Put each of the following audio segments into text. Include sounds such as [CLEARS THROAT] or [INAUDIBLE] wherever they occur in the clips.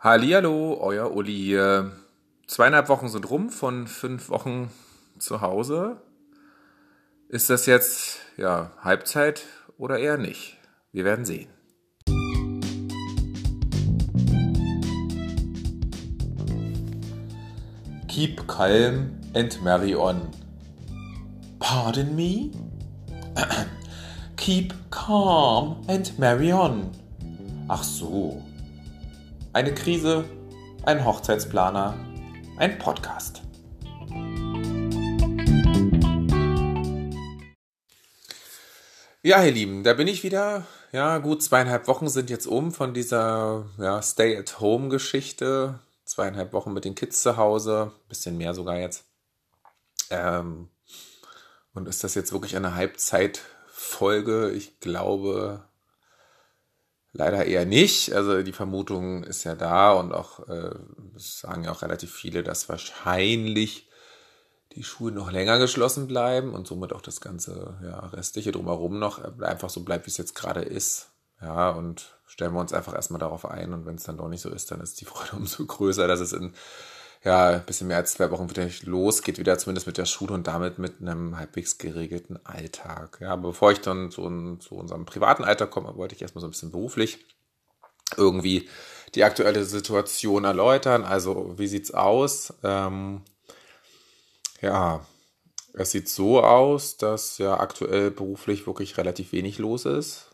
Hallihallo, euer Uli hier. Zweieinhalb Wochen sind rum von fünf Wochen zu Hause. Ist das jetzt ja Halbzeit oder eher nicht? Wir werden sehen. Keep calm and marry on. Pardon me? [CLEARS THROAT] Keep calm and marry on. Ach so. Eine Krise, ein Hochzeitsplaner, ein Podcast. Ja, ihr Lieben, da bin ich wieder. Ja, gut zweieinhalb Wochen sind jetzt um von dieser ja, Stay-at-Home-Geschichte. Zweieinhalb Wochen mit den Kids zu Hause, bisschen mehr sogar jetzt. Ähm, und ist das jetzt wirklich eine Halbzeitfolge? Ich glaube, Leider eher nicht. Also die Vermutung ist ja da und auch äh, sagen ja auch relativ viele, dass wahrscheinlich die Schulen noch länger geschlossen bleiben und somit auch das ganze ja, restliche drumherum noch einfach so bleibt, wie es jetzt gerade ist. Ja, und stellen wir uns einfach erstmal darauf ein und wenn es dann doch nicht so ist, dann ist die Freude [LAUGHS] umso größer, dass es in ja, ein bisschen mehr als zwei Wochen wieder losgeht, wieder zumindest mit der Schule und damit mit einem halbwegs geregelten Alltag. Ja, bevor ich dann zu, zu unserem privaten Alltag komme, wollte ich erstmal so ein bisschen beruflich irgendwie die aktuelle Situation erläutern. Also, wie sieht's aus? Ähm, ja, es sieht so aus, dass ja aktuell beruflich wirklich relativ wenig los ist.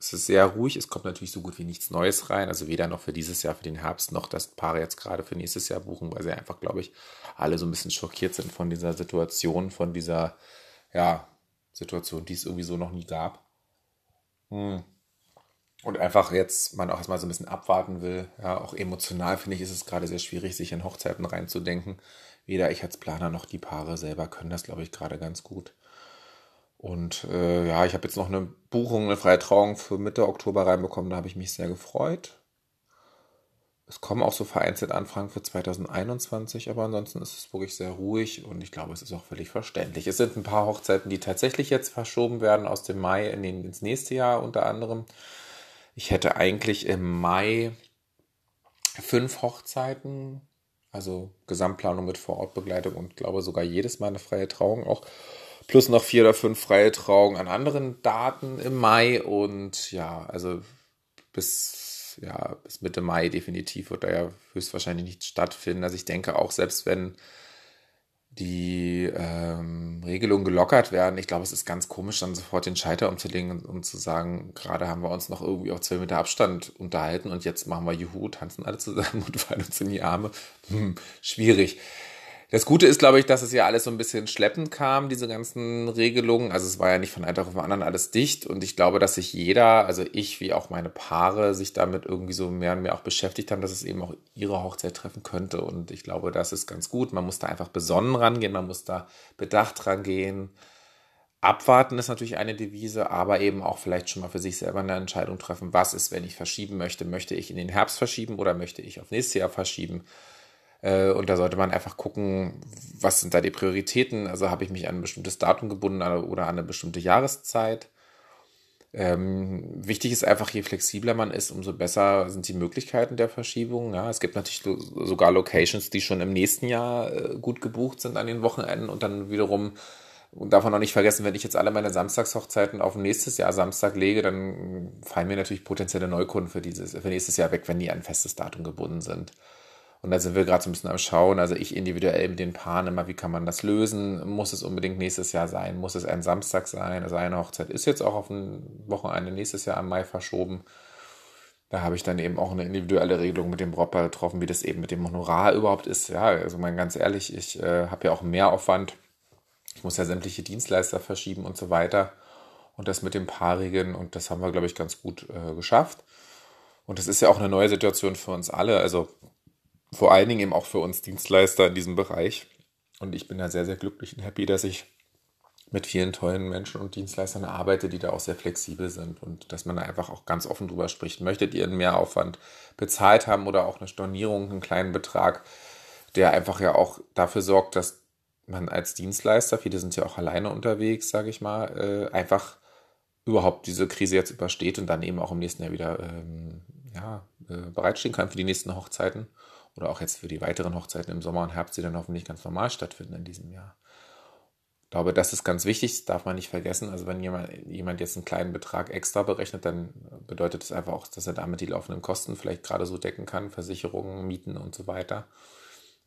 Es ist sehr ruhig, es kommt natürlich so gut wie nichts Neues rein, also weder noch für dieses Jahr, für den Herbst, noch dass Paare jetzt gerade für nächstes Jahr buchen, weil sie einfach, glaube ich, alle so ein bisschen schockiert sind von dieser Situation, von dieser, ja, Situation, die es irgendwie so noch nie gab. Hm. Und einfach jetzt man auch erstmal so ein bisschen abwarten will. Ja, auch emotional finde ich, ist es gerade sehr schwierig, sich in Hochzeiten reinzudenken. Weder ich als Planer noch die Paare selber können das, glaube ich, gerade ganz gut. Und äh, ja, ich habe jetzt noch eine Buchung, eine freie Trauung für Mitte Oktober reinbekommen. Da habe ich mich sehr gefreut. Es kommen auch so vereinzelt Anfragen für 2021, aber ansonsten ist es wirklich sehr ruhig und ich glaube, es ist auch völlig verständlich. Es sind ein paar Hochzeiten, die tatsächlich jetzt verschoben werden aus dem Mai in den, ins nächste Jahr unter anderem. Ich hätte eigentlich im Mai fünf Hochzeiten, also Gesamtplanung mit Vorortbegleitung und glaube sogar jedes Mal eine freie Trauung auch plus noch vier oder fünf freie Trauungen an anderen Daten im Mai und ja, also bis, ja, bis Mitte Mai definitiv wird da ja höchstwahrscheinlich nichts stattfinden. Also ich denke auch, selbst wenn die ähm, Regelungen gelockert werden, ich glaube, es ist ganz komisch, dann sofort den Scheiter umzulegen und, und zu sagen, gerade haben wir uns noch irgendwie auf zwei Meter Abstand unterhalten und jetzt machen wir Juhu, tanzen alle zusammen [LAUGHS] und fallen uns in die Arme. Hm, schwierig. Das Gute ist, glaube ich, dass es ja alles so ein bisschen schleppend kam, diese ganzen Regelungen. Also es war ja nicht von einem Tag auf den anderen alles dicht. Und ich glaube, dass sich jeder, also ich wie auch meine Paare, sich damit irgendwie so mehr und mehr auch beschäftigt haben, dass es eben auch ihre Hochzeit treffen könnte. Und ich glaube, das ist ganz gut. Man muss da einfach besonnen rangehen, man muss da bedacht rangehen. Abwarten ist natürlich eine Devise, aber eben auch vielleicht schon mal für sich selber eine Entscheidung treffen. Was ist, wenn ich verschieben möchte? Möchte ich in den Herbst verschieben oder möchte ich auf nächstes Jahr verschieben? Äh, und da sollte man einfach gucken, was sind da die Prioritäten. Also habe ich mich an ein bestimmtes Datum gebunden oder an eine bestimmte Jahreszeit. Ähm, wichtig ist einfach, je flexibler man ist, umso besser sind die Möglichkeiten der Verschiebung. Ja, es gibt natürlich sogar Locations, die schon im nächsten Jahr äh, gut gebucht sind an den Wochenenden und dann wiederum, und davon noch nicht vergessen, wenn ich jetzt alle meine Samstagshochzeiten auf nächstes Jahr Samstag lege, dann fallen mir natürlich potenzielle Neukunden für dieses, für nächstes Jahr weg, wenn die an ein festes Datum gebunden sind. Und da sind wir gerade so ein bisschen am Schauen, also ich individuell mit den Paaren immer, wie kann man das lösen? Muss es unbedingt nächstes Jahr sein? Muss es ein Samstag sein? Also eine Hochzeit ist jetzt auch auf ein Wochenende nächstes Jahr am Mai verschoben. Da habe ich dann eben auch eine individuelle Regelung mit dem Brautpaar getroffen, wie das eben mit dem Honorar überhaupt ist. Ja, also mal ganz ehrlich, ich äh, habe ja auch mehr Aufwand. Ich muss ja sämtliche Dienstleister verschieben und so weiter. Und das mit dem Paarigen und das haben wir, glaube ich, ganz gut äh, geschafft. Und das ist ja auch eine neue Situation für uns alle. Also vor allen Dingen eben auch für uns Dienstleister in diesem Bereich. Und ich bin da sehr, sehr glücklich und happy, dass ich mit vielen tollen Menschen und Dienstleistern arbeite, die da auch sehr flexibel sind und dass man da einfach auch ganz offen drüber spricht. Möchtet ihr einen Mehraufwand bezahlt haben oder auch eine Stornierung, einen kleinen Betrag, der einfach ja auch dafür sorgt, dass man als Dienstleister, viele sind ja auch alleine unterwegs, sage ich mal, äh, einfach überhaupt diese Krise jetzt übersteht und dann eben auch im nächsten Jahr wieder ähm, ja, äh, bereitstehen kann für die nächsten Hochzeiten oder auch jetzt für die weiteren Hochzeiten im Sommer und Herbst, die dann hoffentlich ganz normal stattfinden in diesem Jahr. Ich glaube, das ist ganz wichtig, das darf man nicht vergessen. Also wenn jemand, jemand jetzt einen kleinen Betrag extra berechnet, dann bedeutet das einfach auch, dass er damit die laufenden Kosten vielleicht gerade so decken kann, Versicherungen, Mieten und so weiter.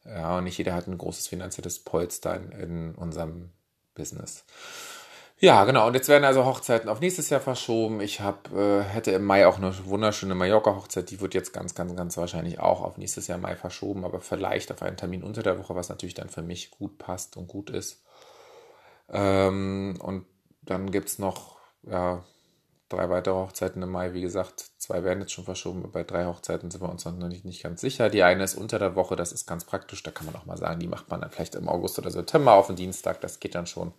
Ja, und nicht jeder hat ein großes finanzielles Polster in, in unserem Business. Ja, genau. Und jetzt werden also Hochzeiten auf nächstes Jahr verschoben. Ich hab, äh, hätte im Mai auch eine wunderschöne Mallorca-Hochzeit. Die wird jetzt ganz, ganz, ganz wahrscheinlich auch auf nächstes Jahr Mai verschoben, aber vielleicht auf einen Termin unter der Woche, was natürlich dann für mich gut passt und gut ist. Ähm, und dann gibt es noch ja, drei weitere Hochzeiten im Mai. Wie gesagt, zwei werden jetzt schon verschoben. Bei drei Hochzeiten sind wir uns noch nicht, nicht ganz sicher. Die eine ist unter der Woche, das ist ganz praktisch. Da kann man auch mal sagen, die macht man dann vielleicht im August oder September auf den Dienstag. Das geht dann schon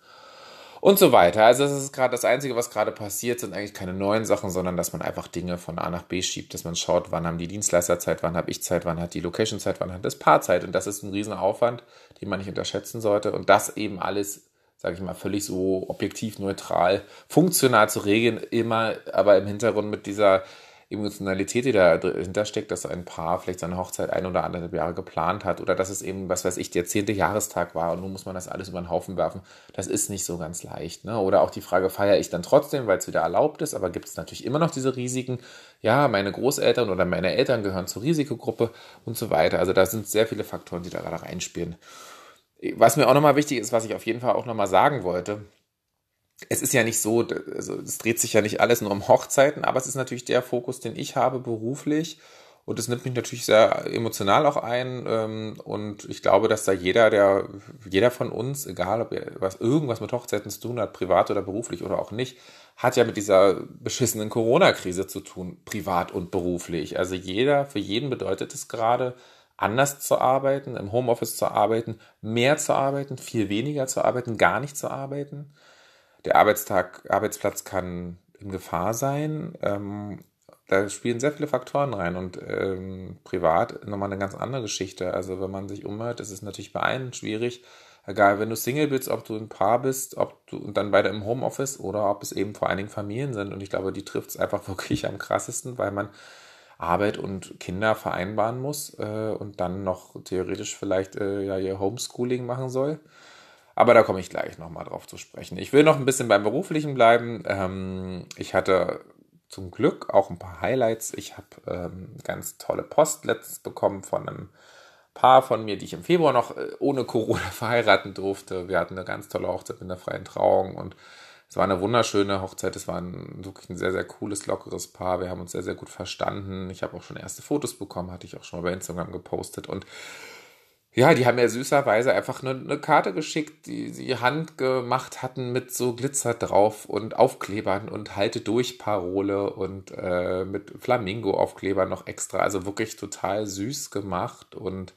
und so weiter. Also das ist gerade das Einzige, was gerade passiert, sind eigentlich keine neuen Sachen, sondern dass man einfach Dinge von A nach B schiebt, dass man schaut, wann haben die Dienstleister Zeit, wann habe ich Zeit, wann hat die Location Zeit, wann hat das Paar Zeit. Und das ist ein Riesenaufwand, den man nicht unterschätzen sollte. Und das eben alles, sage ich mal, völlig so objektiv, neutral, funktional zu regeln, immer aber im Hintergrund mit dieser Emotionalität, die dahinter steckt, dass ein Paar vielleicht seine Hochzeit ein oder anderthalb Jahre geplant hat oder dass es eben, was weiß ich, der zehnte Jahrestag war und nun muss man das alles über den Haufen werfen, das ist nicht so ganz leicht. Ne? Oder auch die Frage, feiere ich dann trotzdem, weil es wieder erlaubt ist, aber gibt es natürlich immer noch diese Risiken? Ja, meine Großeltern oder meine Eltern gehören zur Risikogruppe und so weiter. Also da sind sehr viele Faktoren, die da gerade reinspielen. Was mir auch nochmal wichtig ist, was ich auf jeden Fall auch nochmal sagen wollte, es ist ja nicht so, also es dreht sich ja nicht alles nur um Hochzeiten, aber es ist natürlich der Fokus, den ich habe beruflich. Und es nimmt mich natürlich sehr emotional auch ein. Ähm, und ich glaube, dass da jeder, der, jeder von uns, egal ob er was irgendwas mit Hochzeiten zu tun hat, privat oder beruflich oder auch nicht, hat ja mit dieser beschissenen Corona-Krise zu tun, privat und beruflich. Also jeder, für jeden bedeutet es gerade, anders zu arbeiten, im Homeoffice zu arbeiten, mehr zu arbeiten, viel weniger zu arbeiten, gar nicht zu arbeiten der Arbeitstag, Arbeitsplatz kann in Gefahr sein. Ähm, da spielen sehr viele Faktoren rein und ähm, privat nochmal eine ganz andere Geschichte. Also wenn man sich umhört, ist es natürlich bei einem schwierig. Egal, wenn du Single bist, ob du ein Paar bist, ob du und dann beide im Homeoffice oder ob es eben vor allen Dingen Familien sind. Und ich glaube, die trifft es einfach [LAUGHS] wirklich am krassesten, weil man Arbeit und Kinder vereinbaren muss äh, und dann noch theoretisch vielleicht äh, ja ihr Homeschooling machen soll. Aber da komme ich gleich nochmal drauf zu sprechen. Ich will noch ein bisschen beim Beruflichen bleiben. Ähm, ich hatte zum Glück auch ein paar Highlights. Ich habe ähm, ganz tolle Post letztens bekommen von einem Paar von mir, die ich im Februar noch äh, ohne Corona [LAUGHS] verheiraten durfte. Wir hatten eine ganz tolle Hochzeit mit einer freien Trauung und es war eine wunderschöne Hochzeit. Es war ein, wirklich ein sehr, sehr cooles, lockeres Paar. Wir haben uns sehr, sehr gut verstanden. Ich habe auch schon erste Fotos bekommen, hatte ich auch schon mal bei Instagram gepostet und ja, die haben ja süßerweise einfach eine, eine, Karte geschickt, die sie handgemacht hatten mit so Glitzer drauf und Aufklebern und Halte durch Parole und äh, mit Flamingo-Aufklebern noch extra. Also wirklich total süß gemacht und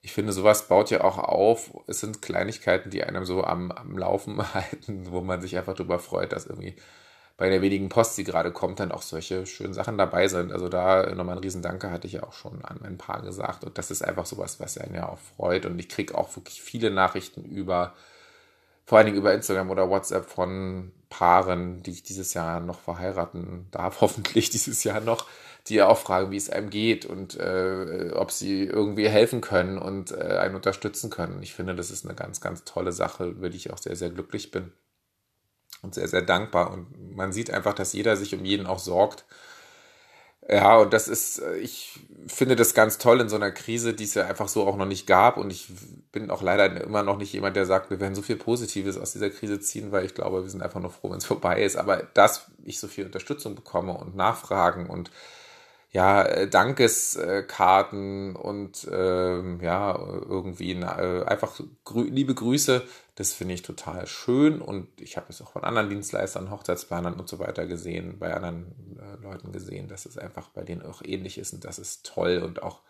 ich finde, sowas baut ja auch auf. Es sind Kleinigkeiten, die einem so am, am Laufen [LAUGHS] halten, wo man sich einfach darüber freut, dass irgendwie bei der wenigen Post, die gerade kommt, dann auch solche schönen Sachen dabei sind. Also da nochmal ein Riesendanke hatte ich ja auch schon an ein paar gesagt. Und das ist einfach sowas, was einen ja auch freut. Und ich kriege auch wirklich viele Nachrichten über, vor allen Dingen über Instagram oder WhatsApp von Paaren, die ich dieses Jahr noch verheiraten darf, [LAUGHS] hoffentlich dieses Jahr noch, die ja auch fragen, wie es einem geht und äh, ob sie irgendwie helfen können und äh, einen unterstützen können. Ich finde, das ist eine ganz, ganz tolle Sache, über die ich auch sehr, sehr glücklich bin und sehr, sehr dankbar. Und man sieht einfach, dass jeder sich um jeden auch sorgt. Ja, und das ist, äh, ich finde das ganz toll in so einer Krise, die es ja einfach so auch noch nicht gab. Und ich bin auch leider immer noch nicht jemand, der sagt, wir werden so viel Positives aus dieser Krise ziehen, weil ich glaube, wir sind einfach nur froh, wenn es [LAUGHS] vorbei ist. Aber dass ich so viel Unterstützung bekomme und Nachfragen und ja, äh, Dankeskarten und ähm, ja, irgendwie äh, einfach grü liebe Grüße, das finde ich total schön und ich habe es auch von anderen Dienstleistern, Hochzeitsplanern und so weiter gesehen, bei anderen äh, Leuten gesehen, dass es einfach bei denen auch ähnlich ist und das ist toll und auch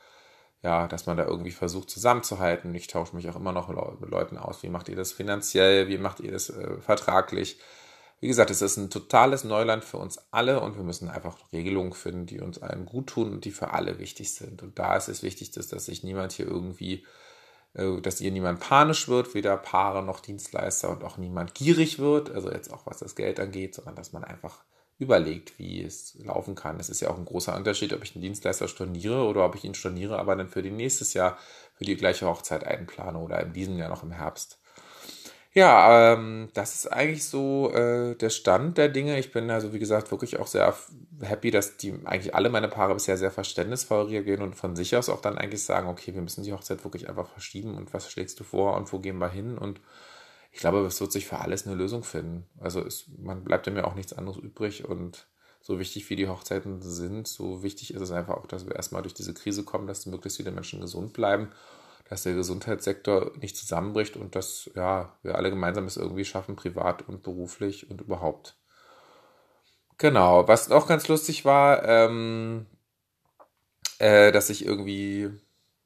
ja, dass man da irgendwie versucht zusammenzuhalten. Ich tausche mich auch immer noch mit Leuten aus. Wie macht ihr das finanziell? Wie macht ihr das äh, vertraglich? Wie gesagt, es ist ein totales Neuland für uns alle und wir müssen einfach Regelungen finden, die uns allen gut tun und die für alle wichtig sind. Und da ist es wichtig, dass, dass sich niemand hier irgendwie, äh, dass hier niemand panisch wird, weder Paare noch Dienstleister und auch niemand gierig wird, also jetzt auch was das Geld angeht, sondern dass man einfach überlegt, wie es laufen kann. Es ist ja auch ein großer Unterschied, ob ich einen Dienstleister storniere oder ob ich ihn storniere, aber dann für die nächstes Jahr für die gleiche Hochzeit einplane oder in diesem Jahr noch im Herbst. Ja, ähm, das ist eigentlich so äh, der Stand der Dinge. Ich bin also, wie gesagt, wirklich auch sehr happy, dass die eigentlich alle meine Paare bisher sehr verständnisvoll reagieren und von sich aus auch dann eigentlich sagen, okay, wir müssen die Hochzeit wirklich einfach verschieben und was schlägst du vor und wo gehen wir hin und ich glaube, es wird sich für alles eine Lösung finden. Also es, man bleibt ja mir auch nichts anderes übrig und so wichtig wie die Hochzeiten sind, so wichtig ist es einfach auch, dass wir erstmal durch diese Krise kommen, dass möglichst viele Menschen gesund bleiben dass der Gesundheitssektor nicht zusammenbricht und dass ja, wir alle gemeinsam es irgendwie schaffen, privat und beruflich und überhaupt. Genau, was auch ganz lustig war, ähm, äh, dass ich irgendwie,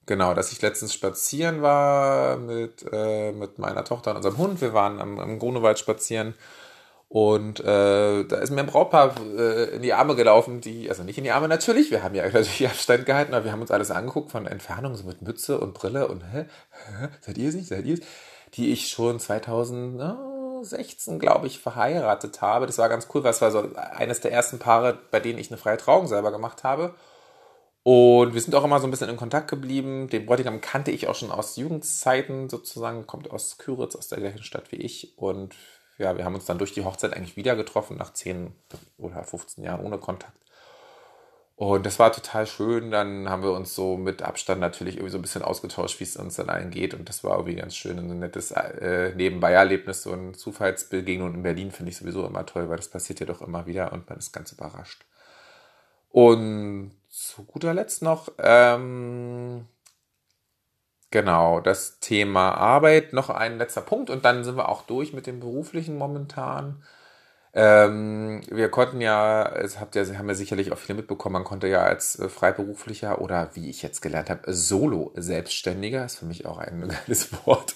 genau, dass ich letztens spazieren war mit, äh, mit meiner Tochter und unserem Hund. Wir waren am, am Grunewald spazieren und äh, da ist mir ein Brautpaar äh, in die Arme gelaufen, die, also nicht in die Arme natürlich, wir haben ja [LAUGHS] natürlich Abstand gehalten, aber wir haben uns alles angeguckt von Entfernung, so mit Mütze und Brille und hä, hä seid ihr es nicht, seid ihr es? Die ich schon 2016, glaube ich, verheiratet habe. Das war ganz cool, weil es war so eines der ersten Paare, bei denen ich eine freie Trauung selber gemacht habe. Und wir sind auch immer so ein bisschen in Kontakt geblieben. Den Bräutigam kannte ich auch schon aus Jugendzeiten sozusagen, kommt aus Küritz, aus der gleichen Stadt wie ich. Und ja, wir haben uns dann durch die Hochzeit eigentlich wieder getroffen, nach 10 oder 15 Jahren ohne Kontakt. Und das war total schön. Dann haben wir uns so mit Abstand natürlich irgendwie so ein bisschen ausgetauscht, wie es uns dann allen geht. Und das war irgendwie ganz schön ein nettes äh, Nebenbei-Erlebnis. So ein Zufallsbegegnung in Berlin finde ich sowieso immer toll, weil das passiert ja doch immer wieder und man ist ganz überrascht. Und zu guter Letzt noch, ähm, Genau, das Thema Arbeit, noch ein letzter Punkt und dann sind wir auch durch mit dem beruflichen momentan. Ähm, wir konnten ja, es habt ja, haben ja sicherlich auch viele mitbekommen, man konnte ja als äh, Freiberuflicher oder wie ich jetzt gelernt habe, Solo-Selbstständiger, ist für mich auch ein [LAUGHS] geiles Wort.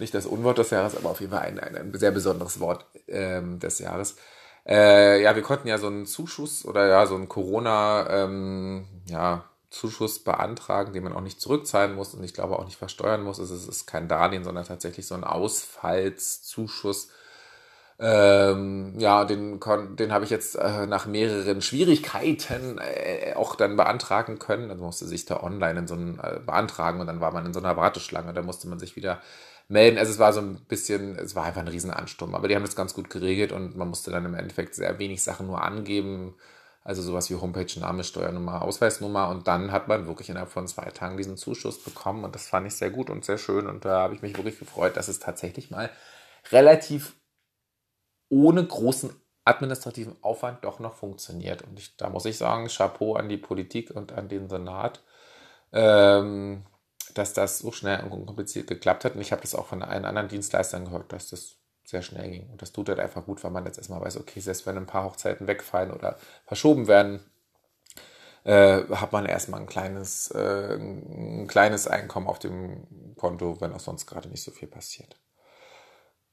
Nicht das Unwort des Jahres, aber auf jeden Fall ein, ein, ein sehr besonderes Wort ähm, des Jahres. Äh, ja, wir konnten ja so einen Zuschuss oder ja, so ein Corona, ähm, ja, Zuschuss beantragen, den man auch nicht zurückzahlen muss und ich glaube auch nicht versteuern muss. Es ist kein Darlehen, sondern tatsächlich so ein Ausfallszuschuss. Ähm, ja, den, den habe ich jetzt äh, nach mehreren Schwierigkeiten äh, auch dann beantragen können. Also musste sich da online in so einen äh, beantragen und dann war man in so einer Warteschlange. Da musste man sich wieder melden. Also es war so ein bisschen, es war einfach ein Riesenansturm. Aber die haben das ganz gut geregelt und man musste dann im Endeffekt sehr wenig Sachen nur angeben also sowas wie Homepage, Name, Steuernummer, Ausweisnummer. Und dann hat man wirklich innerhalb von zwei Tagen diesen Zuschuss bekommen. Und das fand ich sehr gut und sehr schön. Und da habe ich mich wirklich gefreut, dass es tatsächlich mal relativ ohne großen administrativen Aufwand doch noch funktioniert. Und ich, da muss ich sagen, Chapeau an die Politik und an den Senat, ähm, dass das so schnell und unkompliziert geklappt hat. Und ich habe das auch von allen anderen Dienstleistern gehört, dass das sehr schnell ging. Und das tut halt einfach gut, weil man jetzt erstmal weiß, okay, selbst wenn ein paar Hochzeiten wegfallen oder verschoben werden, äh, hat man erstmal ein kleines, äh, ein kleines Einkommen auf dem Konto, wenn auch sonst gerade nicht so viel passiert.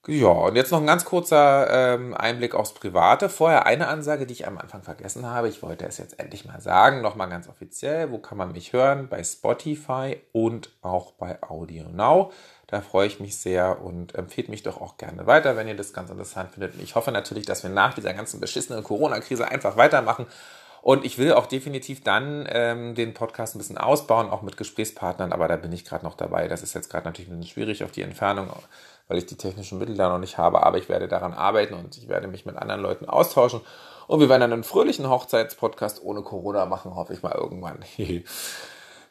Ja, und jetzt noch ein ganz kurzer ähm, Einblick aufs Private. Vorher eine Ansage, die ich am Anfang vergessen habe. Ich wollte es jetzt endlich mal sagen, nochmal ganz offiziell. Wo kann man mich hören? Bei Spotify und auch bei Audio Now. Da freue ich mich sehr und empfehlt mich doch auch gerne weiter, wenn ihr das ganz interessant findet. Und ich hoffe natürlich, dass wir nach dieser ganzen beschissenen Corona-Krise einfach weitermachen. Und ich will auch definitiv dann ähm, den Podcast ein bisschen ausbauen, auch mit Gesprächspartnern, aber da bin ich gerade noch dabei. Das ist jetzt gerade natürlich ein bisschen schwierig auf die Entfernung, weil ich die technischen Mittel da noch nicht habe, aber ich werde daran arbeiten und ich werde mich mit anderen Leuten austauschen. Und wir werden dann einen fröhlichen Hochzeitspodcast ohne Corona machen, hoffe ich mal irgendwann. [LAUGHS]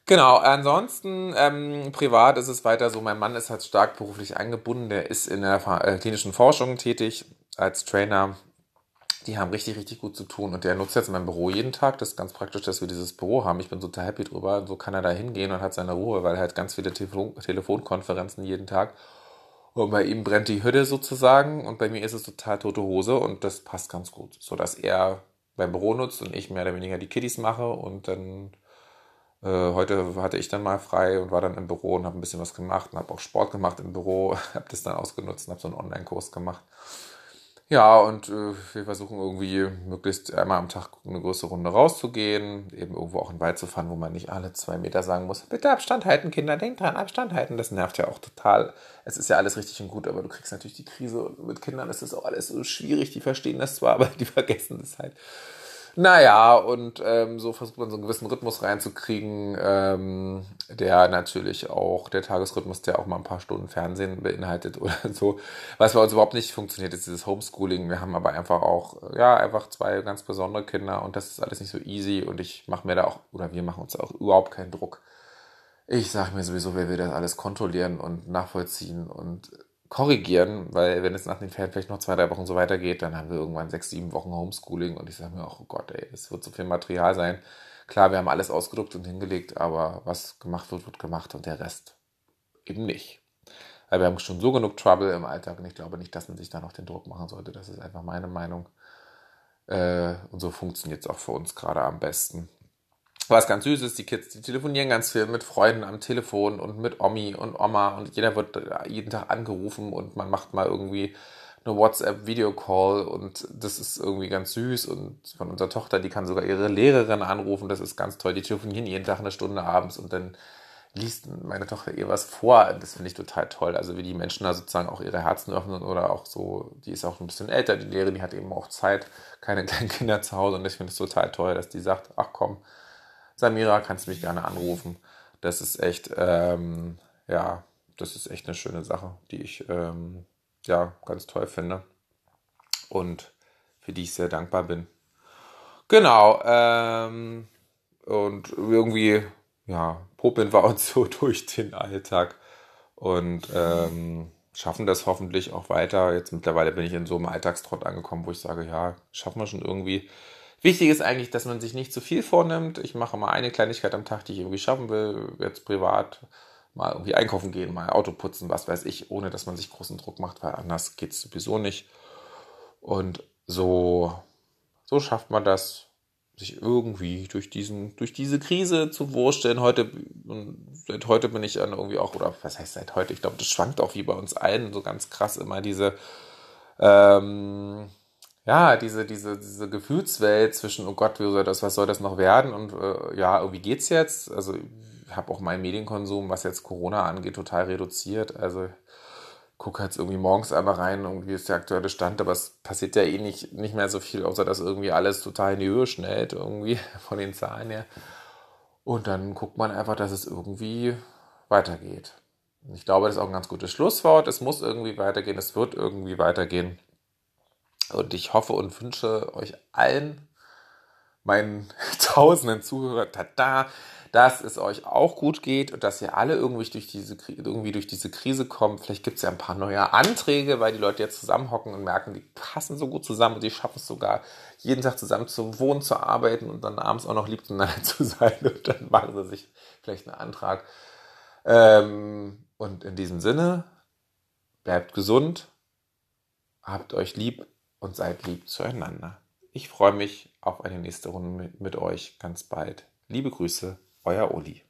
Genau, ansonsten ähm, privat ist es weiter so, mein Mann ist halt stark beruflich eingebunden, der ist in der äh, klinischen Forschung tätig als Trainer. Die haben richtig, richtig gut zu tun und der nutzt jetzt mein Büro jeden Tag. Das ist ganz praktisch, dass wir dieses Büro haben. Ich bin total happy drüber. So kann er da hingehen und hat seine Ruhe, weil er hat ganz viele Telefon Telefonkonferenzen jeden Tag. Und bei ihm brennt die Hütte sozusagen und bei mir ist es total tote Hose und das passt ganz gut, so dass er beim Büro nutzt und ich mehr oder weniger die Kiddies mache und dann äh, heute hatte ich dann mal frei und war dann im Büro und habe ein bisschen was gemacht und habe auch Sport gemacht im Büro, [LAUGHS] habe das dann ausgenutzt und habe so einen Online-Kurs gemacht. Ja, und äh, wir versuchen irgendwie möglichst einmal am Tag eine größere Runde rauszugehen, eben irgendwo auch in den Wald zu fahren, wo man nicht alle zwei Meter sagen muss, bitte Abstand halten, Kinder, denkt dran, Abstand halten. Das nervt ja auch total. Es ist ja alles richtig und gut, aber du kriegst natürlich die Krise und mit Kindern ist das auch alles so schwierig. Die verstehen das zwar, [LAUGHS] aber die vergessen das halt. Naja, und ähm, so versucht man so einen gewissen Rhythmus reinzukriegen, ähm, der natürlich auch, der Tagesrhythmus, der auch mal ein paar Stunden Fernsehen beinhaltet [LAUGHS] oder so. Was bei uns überhaupt nicht funktioniert, ist dieses Homeschooling. Wir haben aber einfach auch, ja, einfach zwei ganz besondere Kinder und das ist alles nicht so easy und ich mache mir da auch, oder wir machen uns auch überhaupt keinen Druck. Ich sage mir sowieso, wer will das alles kontrollieren und nachvollziehen und korrigieren, weil wenn es nach den Ferien vielleicht noch zwei, drei Wochen so weitergeht, dann haben wir irgendwann sechs, sieben Wochen Homeschooling und ich sage mir oh Gott, ey, es wird so viel Material sein. Klar, wir haben alles ausgedruckt und hingelegt, aber was gemacht wird, wird gemacht und der Rest eben nicht. Weil wir haben schon so genug Trouble im Alltag und ich glaube nicht, dass man sich da noch den Druck machen sollte. Das ist einfach meine Meinung. Äh, und so funktioniert es auch für uns gerade am besten was ganz süß ist, die Kids, die telefonieren ganz viel mit Freunden am Telefon und mit Omi und Oma und jeder wird jeden Tag angerufen und man macht mal irgendwie eine WhatsApp-Video-Call und das ist irgendwie ganz süß und von unserer Tochter, die kann sogar ihre Lehrerin anrufen, das ist ganz toll, die telefonieren jeden Tag eine Stunde abends und dann liest meine Tochter ihr was vor, das finde ich total toll, also wie die Menschen da sozusagen auch ihre Herzen öffnen oder auch so, die ist auch ein bisschen älter, die Lehrerin, die hat eben auch Zeit, keine [LAUGHS] kleinen Kinder zu Hause und ich finde es total toll, dass die sagt, ach komm, Samira, kannst du mich gerne anrufen. Das ist echt, ähm, ja, das ist echt eine schöne Sache, die ich ähm, ja ganz toll finde und für die ich sehr dankbar bin. Genau, ähm, und irgendwie, ja, popeln wir [LAUGHS] uns so durch den Alltag und ähm, schaffen das hoffentlich auch weiter. Jetzt mittlerweile bin ich in so einem Alltagstrott angekommen, wo ich sage, ja, schaffen wir schon irgendwie. Wichtig ist eigentlich, dass man sich nicht zu viel vornimmt. Ich mache mal eine Kleinigkeit am Tag, die ich irgendwie schaffen will, jetzt privat mal irgendwie einkaufen gehen, mal Auto putzen, was weiß ich, ohne dass man sich großen Druck macht, weil anders geht es sowieso nicht. Und so, so schafft man das, sich irgendwie durch diesen, durch diese Krise zu wursteln. Heute, seit heute bin ich dann irgendwie auch, oder was heißt seit heute? Ich glaube, das schwankt auch wie bei uns allen so ganz krass immer diese, ähm, ja, diese, diese, diese Gefühlswelt zwischen, oh Gott, wie soll das, was soll das noch werden? Und äh, ja, irgendwie geht's jetzt. Also ich habe auch meinen Medienkonsum, was jetzt Corona angeht, total reduziert. Also gucke jetzt irgendwie morgens einmal rein, irgendwie ist der aktuelle Stand, aber es passiert ja eh nicht, nicht mehr so viel, außer dass irgendwie alles total in die Höhe schnellt, irgendwie [LAUGHS] von den Zahlen her. Und dann guckt man einfach, dass es irgendwie weitergeht. Ich glaube, das ist auch ein ganz gutes Schlusswort. Es muss irgendwie weitergehen, es wird irgendwie weitergehen. Und ich hoffe und wünsche euch allen, meinen [LAUGHS] tausenden Zuhörern, tada, dass es euch auch gut geht und dass ihr alle irgendwie durch diese, irgendwie durch diese Krise kommt. Vielleicht gibt es ja ein paar neue Anträge, weil die Leute jetzt zusammenhocken und merken, die passen so gut zusammen und die schaffen es sogar, jeden Tag zusammen zu wohnen, zu arbeiten und dann abends auch noch lieb zueinander [LAUGHS] zu sein. Und dann machen sie sich vielleicht einen Antrag. Ähm, und in diesem Sinne, bleibt gesund, habt euch lieb, und seid lieb zueinander. Ich freue mich auf eine nächste Runde mit, mit euch ganz bald. Liebe Grüße, euer Uli.